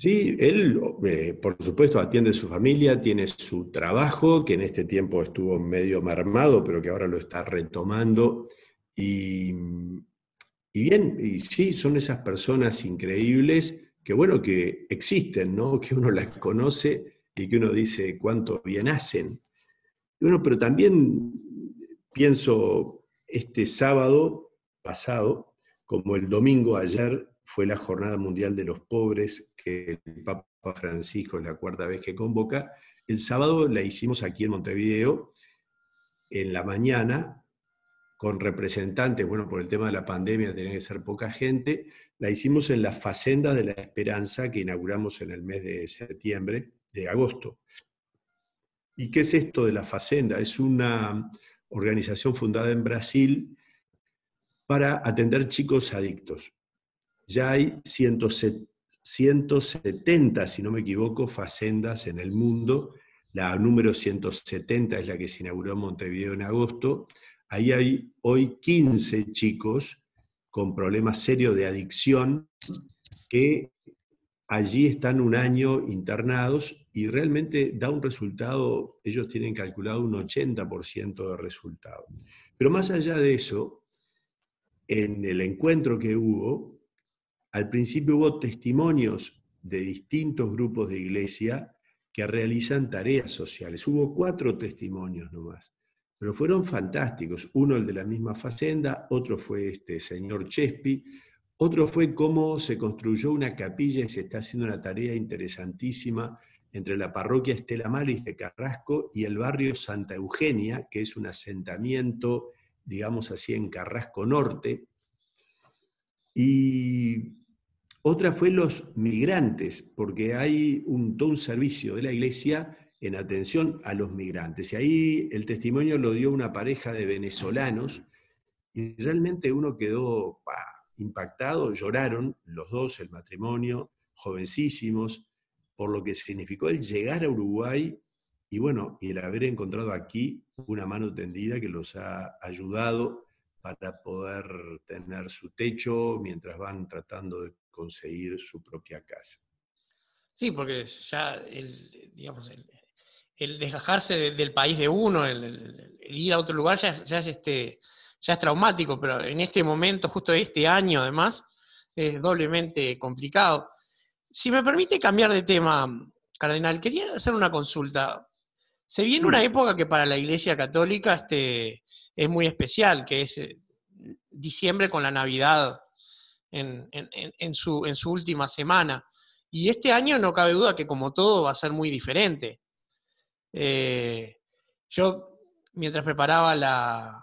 Sí, él, eh, por supuesto, atiende a su familia, tiene su trabajo, que en este tiempo estuvo medio mermado, pero que ahora lo está retomando. Y, bien, y sí, son esas personas increíbles que, bueno, que existen, ¿no? Que uno las conoce y que uno dice cuánto bien hacen. bueno, pero también pienso este sábado pasado, como el domingo ayer, fue la Jornada Mundial de los Pobres, que el Papa Francisco es la cuarta vez que convoca. El sábado la hicimos aquí en Montevideo, en la mañana, con representantes, bueno, por el tema de la pandemia tenía que ser poca gente, la hicimos en la Facenda de la Esperanza que inauguramos en el mes de septiembre, de agosto. ¿Y qué es esto de la Facenda? Es una organización fundada en Brasil para atender chicos adictos. Ya hay 170, si no me equivoco, facendas en el mundo. La número 170 es la que se inauguró en Montevideo en agosto. Ahí hay hoy 15 chicos con problemas serios de adicción que allí están un año internados y realmente da un resultado, ellos tienen calculado un 80% de resultado. Pero más allá de eso, en el encuentro que hubo, al principio hubo testimonios de distintos grupos de iglesia que realizan tareas sociales. Hubo cuatro testimonios nomás, pero fueron fantásticos. Uno el de la misma facenda, otro fue este señor Chespi, otro fue cómo se construyó una capilla y se está haciendo una tarea interesantísima entre la parroquia Estela Maris de Carrasco y el barrio Santa Eugenia, que es un asentamiento, digamos así, en Carrasco Norte. Y otra fue los migrantes, porque hay un, todo un servicio de la iglesia en atención a los migrantes. Y ahí el testimonio lo dio una pareja de venezolanos y realmente uno quedó impactado, lloraron los dos, el matrimonio, jovencísimos, por lo que significó el llegar a Uruguay y bueno, y el haber encontrado aquí una mano tendida que los ha ayudado para poder tener su techo mientras van tratando de conseguir su propia casa. Sí, porque ya el, digamos, el desgajarse del país de uno, el, ir a otro lugar ya, ya, es este, ya es traumático, pero en este momento, justo este año además, es doblemente complicado. Si me permite cambiar de tema, Cardenal, quería hacer una consulta. Se viene una época que para la Iglesia Católica este, es muy especial, que es eh, diciembre con la Navidad en, su, última semana. Y este año no cabe duda que como todo va a ser muy diferente. Eh, yo, mientras preparaba la,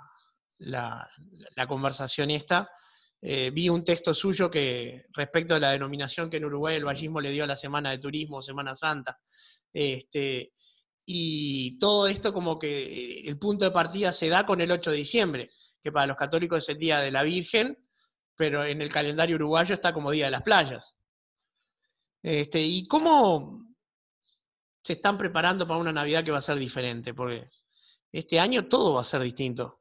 la, conversación esta, eh, vi un texto suyo que respecto a la denominación que en Uruguay el vallismo le dio a la Semana de Turismo, Semana Santa. Este, y todo esto como que el punto de partida se da con el 8 de diciembre, que para los católicos es el Día de la Virgen, pero en el calendario uruguayo está como Día de las Playas. Este, ¿Y cómo se están preparando para una Navidad que va a ser diferente? Porque este año todo va a ser distinto.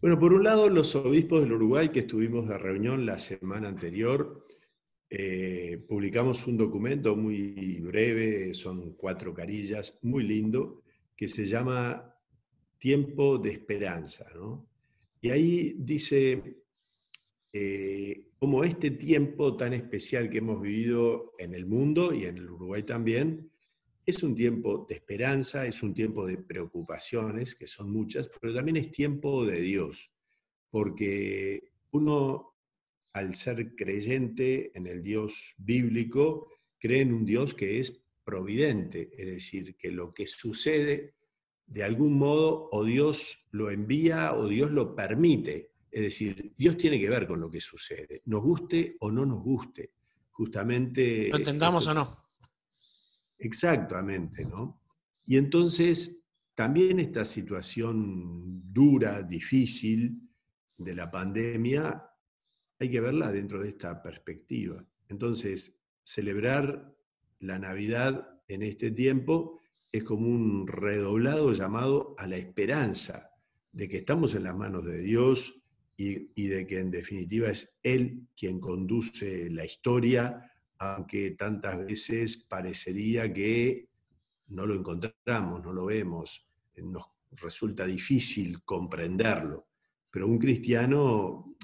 Bueno, por un lado, los obispos del Uruguay que estuvimos de reunión la semana anterior, eh, publicamos un documento muy breve, son cuatro carillas, muy lindo, que se llama Tiempo de Esperanza. Y ahí dice, eh, como este tiempo tan especial que hemos vivido en el mundo y en el Uruguay también, es un tiempo de esperanza, es un tiempo de preocupaciones, que son muchas, pero también es tiempo de Dios, porque uno, al ser creyente en el Dios bíblico, cree en un Dios que es providente, es decir, que lo que sucede, de algún modo, o Dios lo envía o Dios lo permite, es decir, Dios tiene que ver con lo que sucede, nos guste o no nos guste. Justamente... Lo entendamos o no. Exactamente, ¿no? Y entonces, también esta situación dura, difícil de la pandemia, hay que verla dentro de esta perspectiva. Entonces, celebrar la Navidad en este tiempo es como un redoblado llamado a la esperanza de que estamos en las manos de Dios, y, de que en definitiva es Él quien conduce la historia, aunque tantas veces parecería que no lo encontramos, no lo vemos, nos resulta difícil comprenderlo. Pero un cristiano,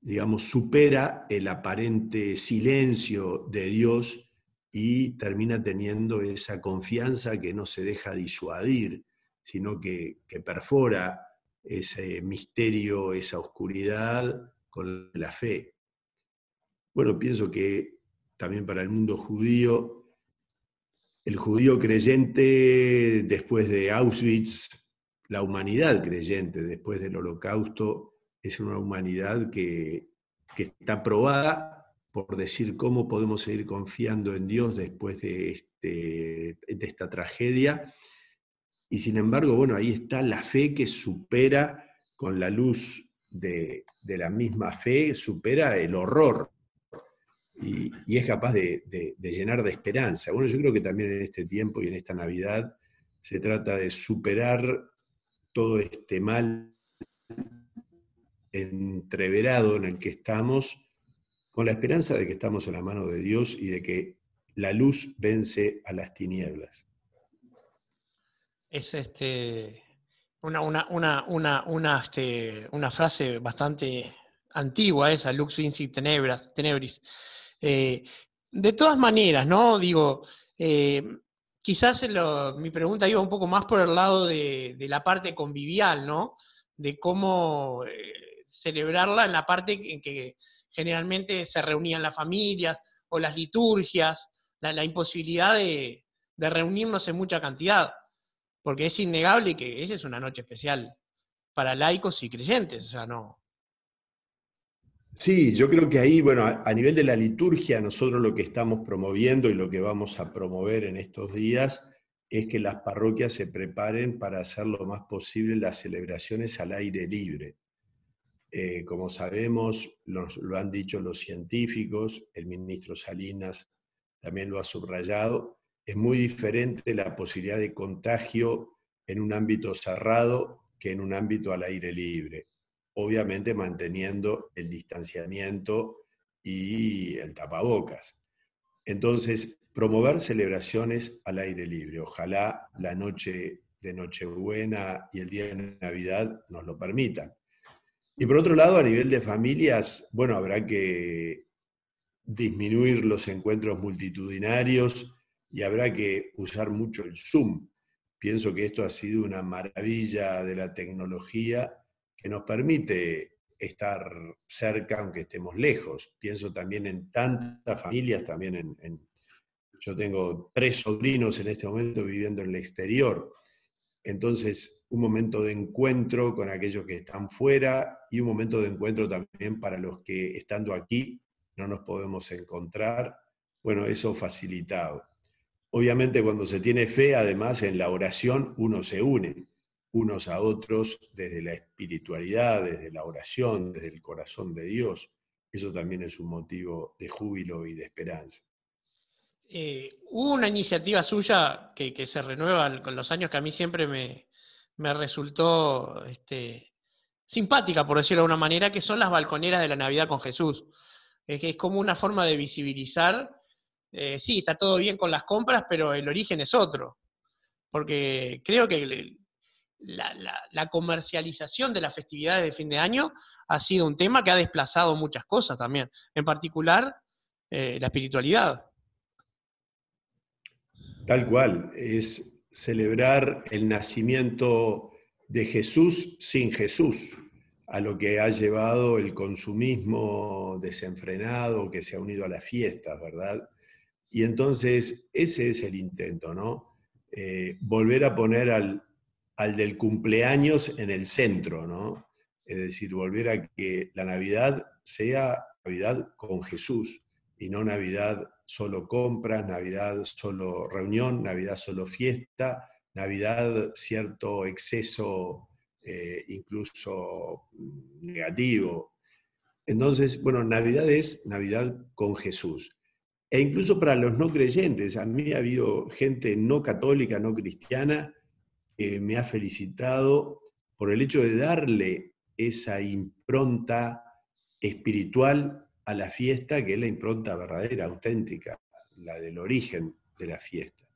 digamos, supera el aparente silencio de Dios y termina teniendo esa confianza que no se deja disuadir, sino que, que perfora ese misterio, esa oscuridad con la fe. Bueno, pienso que también para el mundo judío, el judío creyente después de Auschwitz, la humanidad creyente después del holocausto, es una humanidad que, está probada por decir cómo podemos seguir confiando en Dios después de, este, de esta tragedia y sin embargo, bueno, ahí está la fe que supera con la luz de, la misma fe, supera el horror y, es capaz de, llenar de esperanza. Bueno, yo creo que también en este tiempo y en esta Navidad se trata de superar todo este mal entreverado en el que estamos, con la esperanza de que estamos en la mano de Dios y de que la luz vence a las tinieblas es este, una, una, este, una, frase bastante antigua esa, lux vincit tenebras, tenebris. Eh, de todas maneras, ¿no? Digo, eh, quizás mi pregunta iba un poco más por el lado de, la parte convivial, ¿no? De cómo eh, celebrarla en la parte en que generalmente se reunían las familias o las liturgias, la, imposibilidad de, reunirnos en mucha cantidad porque es innegable que esa es una noche especial para laicos y creyentes, o sea, no. Sí, yo creo que ahí, bueno, a nivel de la liturgia, nosotros lo que estamos promoviendo y lo que vamos a promover en estos días es que las parroquias se preparen para hacer lo más posible las celebraciones al aire libre. Eh, como sabemos, lo han dicho los científicos, el ministro Salinas también lo ha subrayado, es muy diferente la posibilidad de contagio en un ámbito cerrado que en un ámbito al aire libre, obviamente manteniendo el distanciamiento y el tapabocas. Entonces, promover celebraciones al aire libre. Ojalá la noche de Nochebuena y el día de Navidad nos lo permitan. Y por otro lado, a nivel de familias, bueno, habrá que disminuir los encuentros multitudinarios y habrá que usar mucho el Zoom. Pienso que esto ha sido una maravilla de la tecnología que nos permite estar cerca aunque estemos lejos. Pienso también en tantas familias, también en, yo tengo tres sobrinos en este momento viviendo en el exterior. Entonces, un momento de encuentro con aquellos que están fuera y un momento de encuentro también para los que estando aquí no nos podemos encontrar. Bueno, eso facilitado. Obviamente cuando se tiene fe, además en la oración uno se une unos a otros desde la espiritualidad, desde la oración, desde el corazón de Dios. Eso también es un motivo de júbilo y de esperanza. Eh, hubo una iniciativa suya que, se renueva con los años que a mí siempre me, resultó este, simpática, por decirlo de alguna manera, que son las balconeras de la Navidad con Jesús. Es es como una forma de visibilizar eh, sí, está todo bien con las compras, pero el origen es otro. Porque creo que la, comercialización de las festividades de fin de año ha sido un tema que ha desplazado muchas cosas también, en particular eh, la espiritualidad. Tal cual, es celebrar el nacimiento de Jesús sin Jesús, a lo que ha llevado el consumismo desenfrenado que se ha unido a las fiestas, ¿verdad? Y entonces ese es el intento, ¿no? Eh, volver a poner al, al, del cumpleaños en el centro, ¿no? Es decir, volver a que la Navidad sea Navidad con Jesús y no Navidad solo compras, Navidad solo reunión, Navidad solo fiesta, Navidad cierto exceso eh, incluso negativo. Entonces, bueno, Navidad es Navidad con Jesús. E incluso para los no creyentes, a mí ha habido gente no católica, no cristiana, que me ha felicitado por el hecho de darle esa impronta espiritual a la fiesta, que es la impronta verdadera, auténtica, la del origen de la fiesta.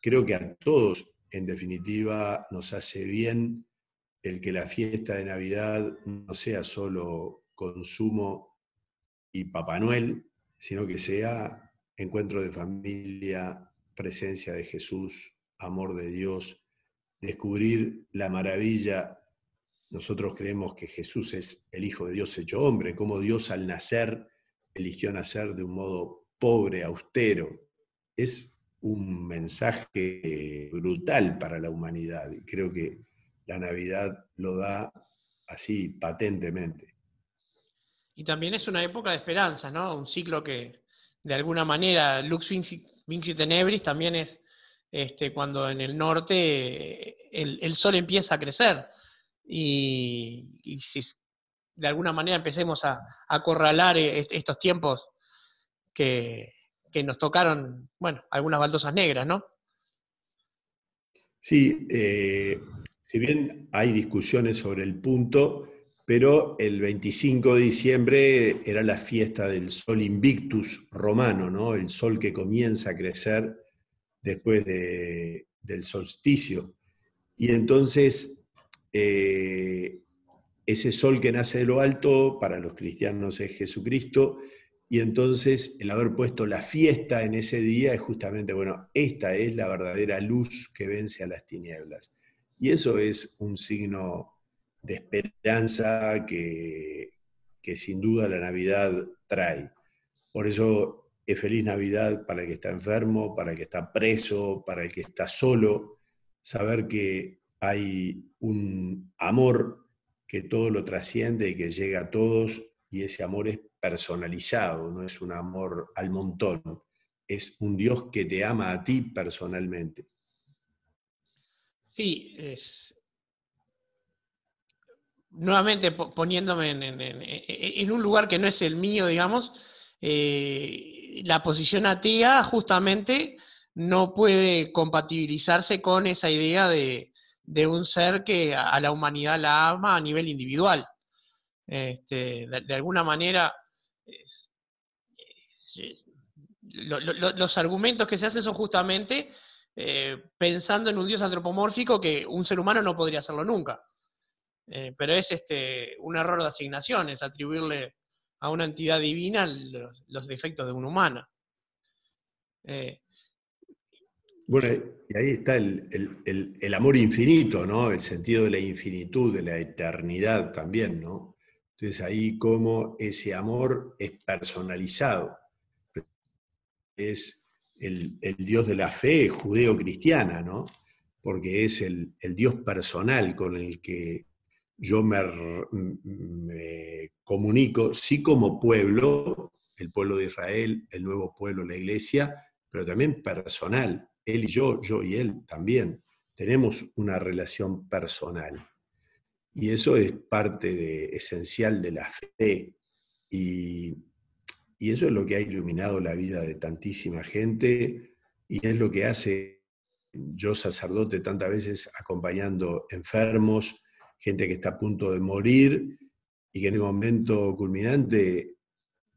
Creo que a todos, en definitiva, nos hace bien el que la fiesta de Navidad no sea solo consumo y Papá Noel, sino que sea encuentro de familia, presencia de Jesús, amor de Dios, descubrir la maravilla. Nosotros creemos que Jesús es el Hijo de Dios hecho hombre, como Dios al nacer eligió nacer de un modo pobre, austero. Es un mensaje brutal para la humanidad y creo que la Navidad lo da así patentemente. Y también es una época de esperanza, ¿no? Un ciclo que, de alguna manera, Lux Vinci Tenebris también es este, cuando en el norte el, sol empieza a crecer. Y, si de alguna manera empecemos a, acorralar e, estos tiempos que, nos tocaron, bueno, algunas baldosas negras, ¿no? Sí, eh, si bien hay discusiones sobre el punto, pero el 25 de diciembre era la fiesta del Sol Invictus romano, ¿no? el sol que comienza a crecer después del solsticio. Y entonces, eh, ese sol que nace de lo alto, para los cristianos es Jesucristo, y entonces el haber puesto la fiesta en ese día es justamente, bueno, esta es la verdadera luz que vence a las tinieblas. Y eso es un signo de esperanza que, sin duda la Navidad trae. Por eso es feliz Navidad para el que está enfermo, para el que está preso, para el que está solo, saber que hay un amor que todo lo trasciende y que llega a todos y ese amor es personalizado, no es un amor al montón, es un Dios que te ama a ti personalmente. Sí, es, nuevamente poniéndome en, un lugar que no es el mío, digamos, eh, la posición atea justamente no puede compatibilizarse con esa idea de, un ser que a la humanidad la ama a nivel individual. Este, de, alguna manera, los argumentos que se hacen son justamente eh, pensando en un Dios antropomórfico que un ser humano no podría hacerlo nunca. Eh, pero es este, un error de asignación, es atribuirle a una entidad divina los, defectos de un humano. Eh, bueno, y ahí está el, amor infinito, ¿no? El sentido de la infinitud, de la eternidad también, ¿no? Entonces ahí como ese amor es personalizado, es el, Dios de la fe judeo-cristiana, ¿no? Porque es el, Dios personal con el que yo me, me, comunico, sí como pueblo, el pueblo de Israel, el nuevo pueblo, la iglesia, pero también personal. Él y yo, yo y él también. Tenemos una relación personal. Y eso es parte esencial de la fe. Y, y eso es lo que ha iluminado la vida de tantísima gente y es lo que hace yo sacerdote tantas veces acompañando enfermos, gente que está a punto de morir y que en el momento culminante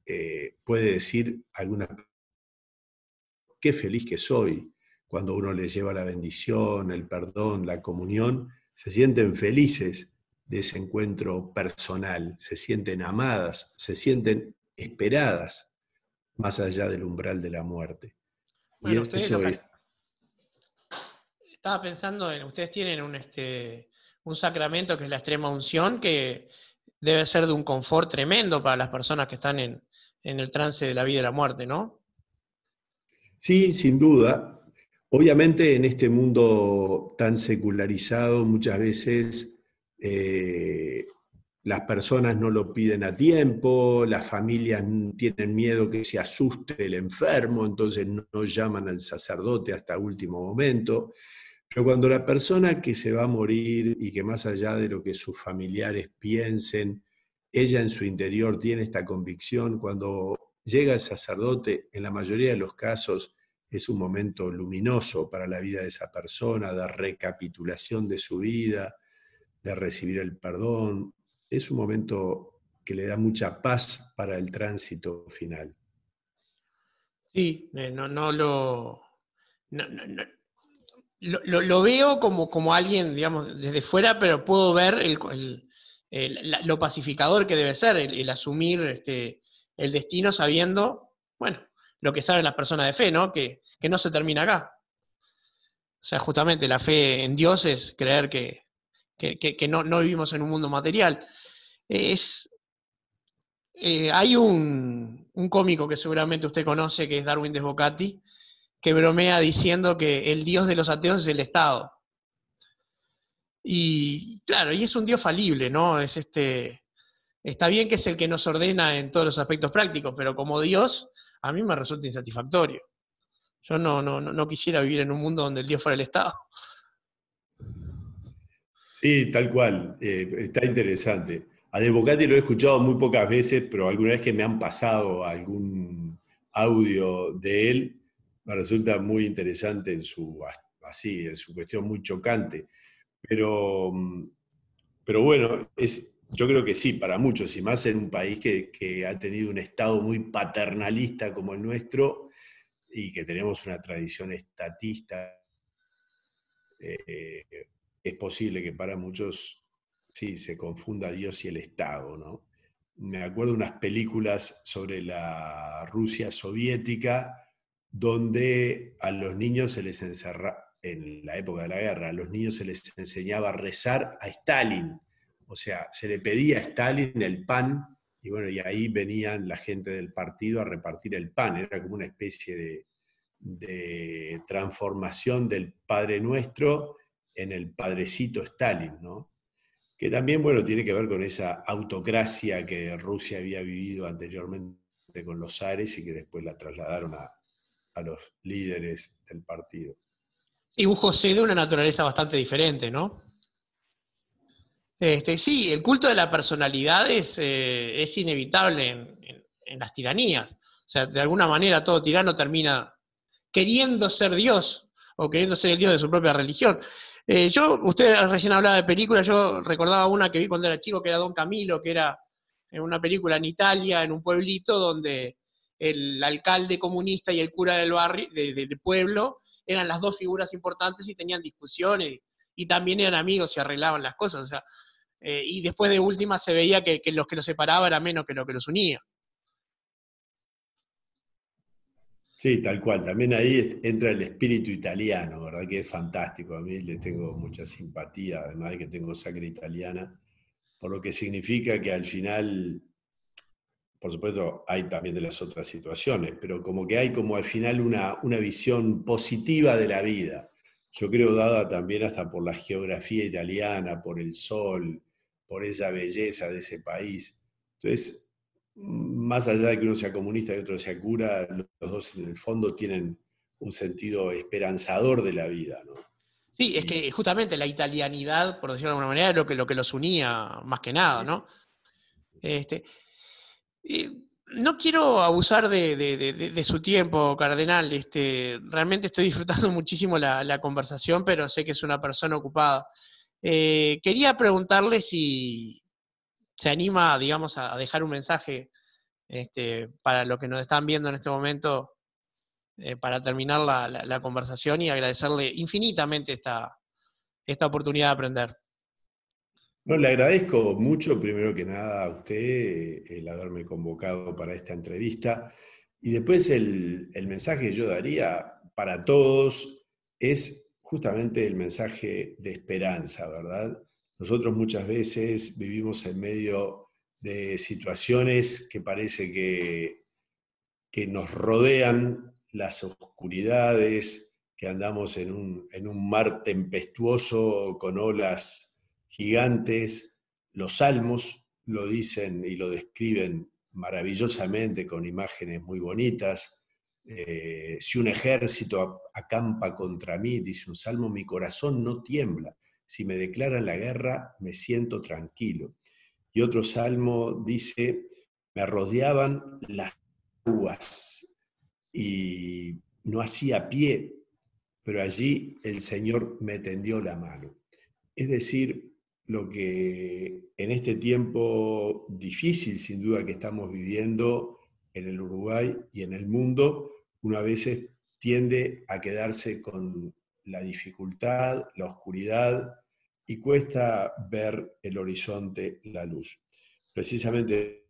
eh, puede decir alguna qué feliz que soy cuando uno le lleva la bendición, el perdón, la comunión, se sienten felices de ese encuentro personal, se sienten amadas, se sienten esperadas más allá del umbral de la muerte. y eso es... Estaba pensando en, ustedes tienen un, este, un sacramento que es la extrema unción, que debe ser de un confort tremendo para las personas que están en, en el trance de la vida y la muerte, ¿no? Sí, sin duda. Obviamente en este mundo tan secularizado muchas veces eh, las personas no lo piden a tiempo, las familias tienen miedo que se asuste el enfermo, entonces no, llaman al sacerdote hasta último momento. Pero cuando la persona que se va a morir y que más allá de lo que sus familiares piensen, ella en su interior tiene esta convicción, cuando llega el sacerdote, en la mayoría de los casos es un momento luminoso para la vida de esa persona, de recapitulación de su vida, de recibir el perdón, es un momento que le da mucha paz para el tránsito final. Sí, eh, no, no lo, lo, veo como, como alguien, digamos, desde fuera, pero puedo ver lo pacificador que debe ser el, asumir este, el destino sabiendo, bueno, lo que saben las personas de fe, ¿no? Que, no se termina acá. O sea, justamente la fe en Dios es creer que, no, no, vivimos en un mundo material es, eh, hay un, cómico que seguramente usted conoce, que es Darwin Desbocati, que bromea diciendo que el dios de los ateos es el Estado. Y claro, y es un dios falible, ¿no? Es este, está bien que es el que nos ordena en todos los aspectos prácticos, pero como Dios, a mí me resulta insatisfactorio. Yo no, no, no quisiera vivir en un mundo donde el Dios fuera el Estado. Sí, tal cual. Eh, está interesante. A Devocati lo he escuchado muy pocas veces, pero alguna vez que me han pasado algún audio de él, me resulta muy interesante en su, así, en su cuestión muy chocante. Pero, pero bueno, es, yo creo que sí, para muchos, y más en un país que, ha tenido un Estado muy paternalista como el nuestro y que tenemos una tradición estatista, eh, es posible que para muchos sí, se confunda Dios y el Estado, ¿no? Me acuerdo de unas películas sobre la Rusia soviética donde a los niños se les encerraba, en la época de la guerra, a los niños se les enseñaba a rezar a Stalin. O sea, se le pedía a Stalin el pan y bueno, y ahí venían la gente del partido a repartir el pan. Era como una especie de, transformación del Padre Nuestro en el Padrecito Stalin, ¿no? que también, bueno, tiene que ver con esa autocracia que Rusia había vivido anteriormente con los zares y que después la trasladaron a, los líderes del partido. Y un José de una naturaleza bastante diferente, ¿no? Este, sí, el culto de la personalidad es, eh, inevitable en, las tiranías. O sea, de alguna manera todo tirano termina queriendo ser Dios o queriendo ser el Dios de su propia religión. Eh, yo, usted recién hablaba de películas, yo recordaba una que vi cuando era chico, que era Don Camilo, que era una película en Italia, en un pueblito, donde el alcalde comunista y el cura del barrio, del pueblo, eran las dos figuras importantes y tenían discusiones y también eran amigos y arreglaban las cosas. O sea, eh, y después de última se veía que, que los que los separaba era menos que lo que los unía. Sí, tal cual. También ahí entra el espíritu italiano, ¿verdad? Que es fantástico. A mí le tengo mucha simpatía, además de que tengo sangre italiana, por lo que significa que al final, por supuesto, hay también de las otras situaciones, pero como que hay como al final una, una visión positiva de la vida. Yo creo dada también hasta por la geografía italiana, por el sol, por esa belleza de ese país. Entonces, más allá de que uno sea comunista y otro sea cura, los dos en el fondo tienen un sentido esperanzador de la vida, ¿no? Sí, es que justamente la italianidad, por decirlo de alguna manera, es lo que, lo que los unía más que nada, ¿no? Este, no quiero abusar de, su tiempo, Cardenal. Este, realmente estoy disfrutando muchísimo la, conversación, pero sé que es una persona ocupada. Eh, quería preguntarle si, se anima, digamos, a dejar un mensaje este, para los que nos están viendo en este momento, eh, para terminar la, conversación y agradecerle infinitamente esta, esta oportunidad de aprender. No, le agradezco mucho, primero que nada, a usted el haberme convocado para esta entrevista. Y después el mensaje que yo daría para todos es justamente el mensaje de esperanza, ¿verdad? Nosotros muchas veces vivimos en medio de situaciones que parece que, que nos rodean las oscuridades, que andamos en un, en un mar tempestuoso con olas gigantes. Los salmos lo dicen y lo describen maravillosamente con imágenes muy bonitas. Eh, si un ejército acampa contra mí, dice un salmo, mi corazón no tiembla si me declaran la guerra, me siento tranquilo. Y otro salmo dice, me rodeaban las aguas y no hacía pie, pero allí el Señor me tendió la mano. Es decir, lo que en este tiempo difícil, sin duda, que estamos viviendo en el Uruguay y en el mundo, una vez tiende a quedarse con la dificultad, la oscuridad, y cuesta ver el horizonte, la luz. Precisamente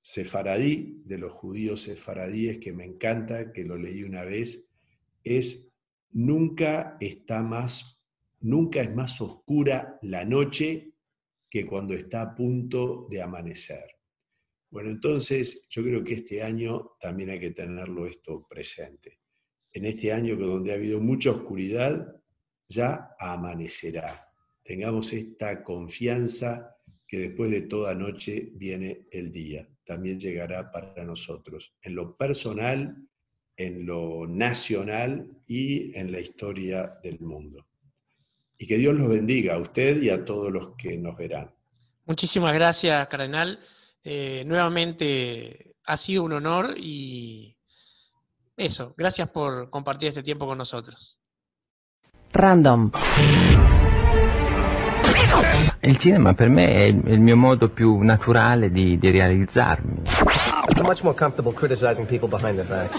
sefaradí, de los judíos sefaradíes, que me encanta, que lo leí una vez, es nunca está más, nunca es más oscura la noche que cuando está a punto de amanecer. Bueno, entonces yo creo que este año también hay que tenerlo esto presente. En este año donde ha habido mucha oscuridad, ya amanecerá. Tengamos esta confianza que después de toda noche viene el día. También llegará para nosotros, en lo personal, en lo nacional y en la historia del mundo. Y que Dios los bendiga a usted y a todos los que nos verán. Muchísimas gracias, Cardenal. Eh, nuevamente ha sido un honor y eso, gracias por compartir este tiempo con nosotros. Random. Il cinema per me è il mio modo più naturale di, di realizzarmi. I'm much more comfortable criticizing people behind their backs.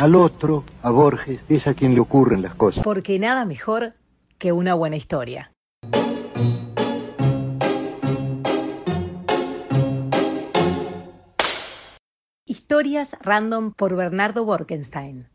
Al otro, a Borges, es a quien le ocurren las cosas. Porque nada mejor que una buena historia. Historias random por Bernardo Borkenstein.